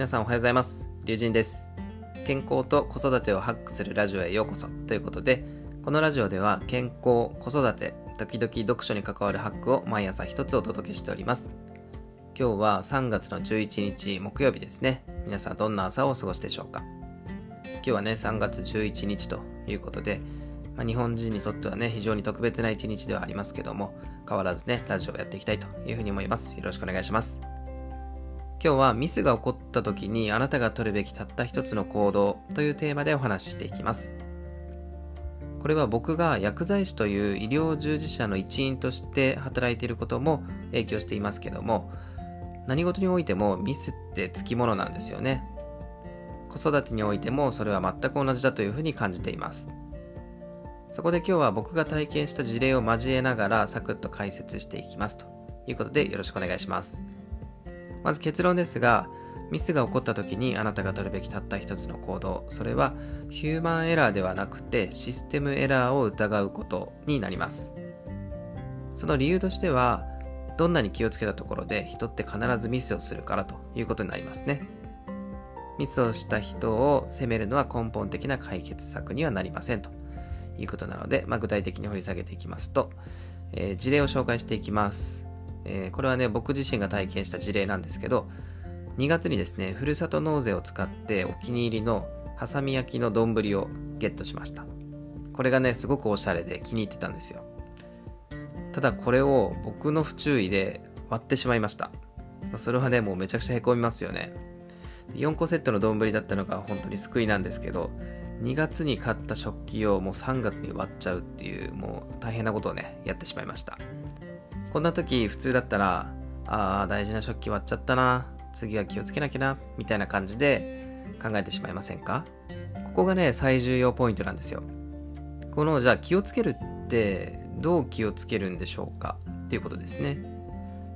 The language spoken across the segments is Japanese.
皆さんおはようございます。龍神です。健康と子育てをハックするラジオへようこそということで、このラジオでは健康、子育て、時々読書に関わるハックを毎朝一つお届けしております。今日は3月の11日木曜日ですね。皆さんどんな朝をお過ごしでしょうか今日はね、3月11日ということで、ま、日本人にとってはね、非常に特別な一日ではありますけども、変わらずね、ラジオをやっていきたいというふうに思います。よろしくお願いします。今日はミスが起こった時にあなたが取るべきたった一つの行動というテーマでお話ししていきます。これは僕が薬剤師という医療従事者の一員として働いていることも影響していますけども、何事においてもミスってつきものなんですよね。子育てにおいてもそれは全く同じだというふうに感じています。そこで今日は僕が体験した事例を交えながらサクッと解説していきますということでよろしくお願いします。まず結論ですが、ミスが起こった時にあなたが取るべきたった一つの行動、それはヒューマンエラーではなくてシステムエラーを疑うことになります。その理由としては、どんなに気をつけたところで人って必ずミスをするからということになりますね。ミスをした人を責めるのは根本的な解決策にはなりませんということなので、まあ、具体的に掘り下げていきますと、えー事例を紹介していきます。えーこれはね、僕自身が体験した事例なんですけど、2月にですね、ふるさと納税を使ってお気に入りのハサミ焼きの丼をゲットしました。これがね、すごくおしゃれで気に入ってたんですよ。ただこれを僕の不注意で割ってしまいました。それはね、もうめちゃくちゃへこみますよね。4個セットの丼だったのが本当に救いなんですけど、2月に買った食器をもう3月に割っちゃうっていう、もう大変なことをね、やってしまいました。こんな時普通だったら、ああ、大事な食器割っちゃったな、次は気をつけなきゃな、みたいな感じで考えてしまいませんか？ここがね、最重要ポイントなんですよ。この、じゃあ気をつけるって、どう気をつけるんでしょうか？っていうことですね。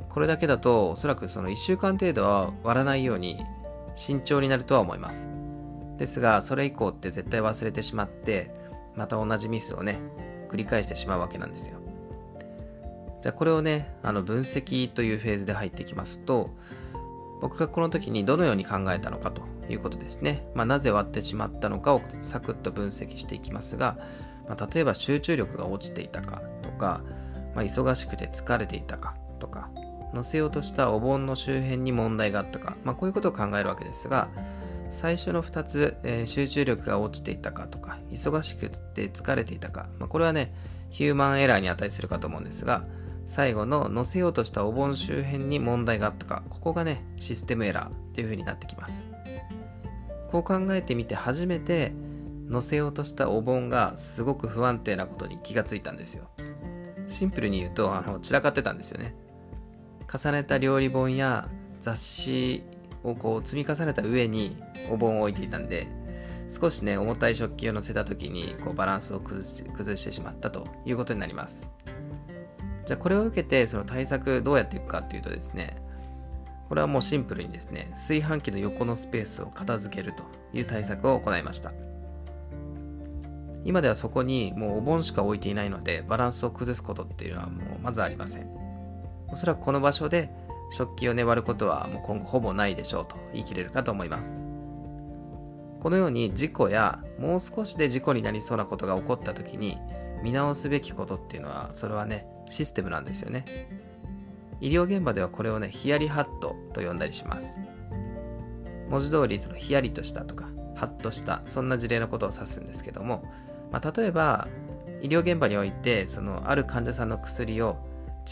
これだけだと、おそらくその1週間程度は割らないように慎重になるとは思います。ですが、それ以降って絶対忘れてしまって、また同じミスをね、繰り返してしまうわけなんですよ。じゃあこれをね、あの分析というフェーズで入ってきますと、僕がこの時にどのように考えたのかということですね。まあ、なぜ割ってしまったのかをサクッと分析していきますが、まあ、例えば集中力が落ちていたかとか、まあ、忙しくて疲れていたかとか、乗せようとしたお盆の周辺に問題があったか、まあ、こういうことを考えるわけですが、最初の2つ、えー集中力が落ちていたかとか、忙しくて疲れていたか、まあ、これはね、ヒューマンエラーに値するかと思うんですが、最後の載せようとしたお盆周辺に問題があったか、ここがね、システムエラーっていう風になってきます。こう考えてみて初めて、載せようとしたお盆がすごく不安定なことに気がついたんですよ。シンプルに言うと、あの、散らかってたんですよね。重ねた料理本や雑誌をこう積み重ねた上にお盆を置いていたんで、少しね、重たい食器を乗せた時にこうバランスを崩し崩してしまったということになります。じゃあこれを受けてその対策どうやっていくかっていうとですね、これはもうシンプルにですね、炊飯器の横のスペースを片付けるという対策を行いました。今ではそこにもうお盆しか置いていないので、バランスを崩すことっていうのはもうまずありません。おそらくこの場所で食器をね割ることはもう今後ほぼないでしょうと言い切れるかと思います。このように事故やもう少しで事故になりそうなことが起こった時に見直すべきことっていうのはそれはねシステムなんですよね。医療現場ではこれをねヒヤリハットと呼んだりします。文字通りそのヒヤリとしたとかハッとしたそんな事例のことを指すんですけども、まあ、例えば医療現場においてそのある患者さんの薬を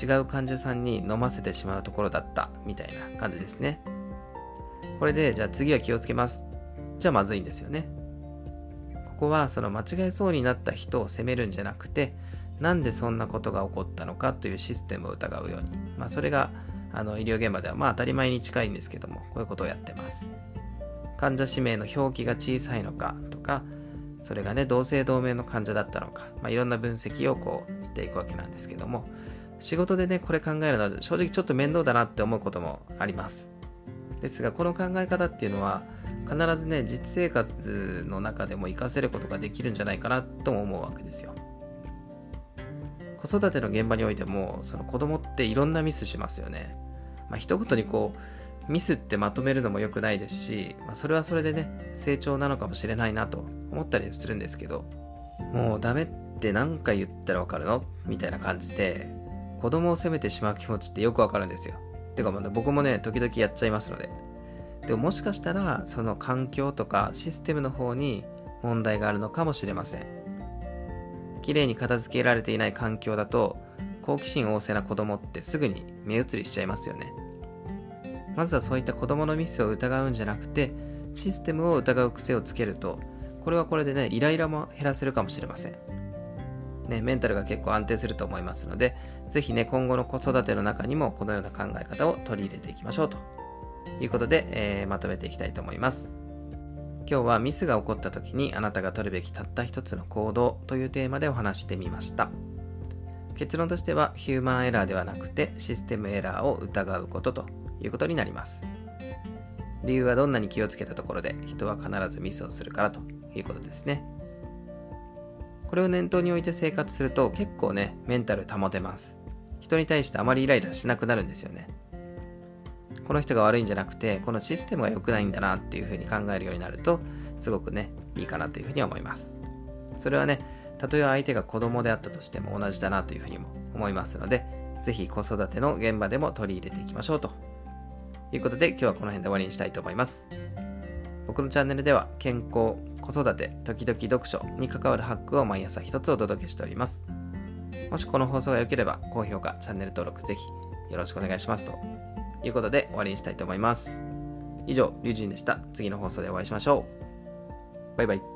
違う患者さんに飲ませてしまうところだったみたいな感じですね。これでじゃあ次は気をつけます。じゃあまずいんですよね。こはその間違えそうになった人を責めるんじゃなくてなんでそんなことが起こったのかというシステムを疑うように、まあ、それがあの医療現場ではまあ当たり前に近いんですけどもこういうことをやってます。患者氏名の表記が小さいのかとかそれがね同姓同名の患者だったのか、まあ、いろんな分析をこうしていくわけなんですけども仕事でね、これ考えるのは正直ちょっと面倒だなって思うこともあります。ですが、この考え方っていうのは、必ずね、実生活の中でも活かせることができるんじゃないかなとも思うわけですよ。子育ての現場においても、その子供っていろんなミスしますよね。まあ、一言にこう、ミスってまとめるのも良くないですし、まあ、それはそれでね、成長なのかもしれないなと思ったりするんですけど、もうダメって何回言ったらわかるの？みたいな感じで、子供を責めてしまう気持ちってよくわかるんですよ。てかもう、ね、僕もね、時々やっちゃいますので。でももしかしたら、その環境とかシステムの方に問題があるのかもしれません。綺麗に片付けられていない環境だと、好奇心旺盛な子供ってすぐに目移りしちゃいますよね。まずはそういった子供のミスを疑うんじゃなくて、システムを疑う癖をつけると、これはこれでね、イライラも減らせるかもしれません。ね、メンタルが結構安定すると思いますので、ぜひね、今後の子育ての中にもこのような考え方を取り入れていきましょうということで、えー、まとめていきたいと思います。今日はミスが起こった時にあなたが取るべきたった一つの行動というテーマでお話してみました。結論としてはヒューマンエラーではなくてシステムエラーを疑うことということになります。理由はどんなに気をつけたところで人は必ずミスをするからということですね。これを念頭に置いて生活すると結構ね、メンタル保てます。人に対してあまりイライラしなくなるんですよね。この人が悪いんじゃなくて、このシステムが良くないんだなっていうふうに考えるようになると、すごくね、いいかなというふうに思います。それはね、たとえ相手が子供であったとしても同じだなというふうにも思いますので、ぜひ子育ての現場でも取り入れていきましょうということで今日はこの辺で終わりにしたいと思います。僕のチャンネルでは健康、子育て、時々読書に関わるハックを毎朝一つお届けしております。もしこの放送が良ければ高評価、チャンネル登録ぜひよろしくお願いしますということで終わりにしたいと思います。以上、リュウジンでした。次の放送でお会いしましょう。バイバイ。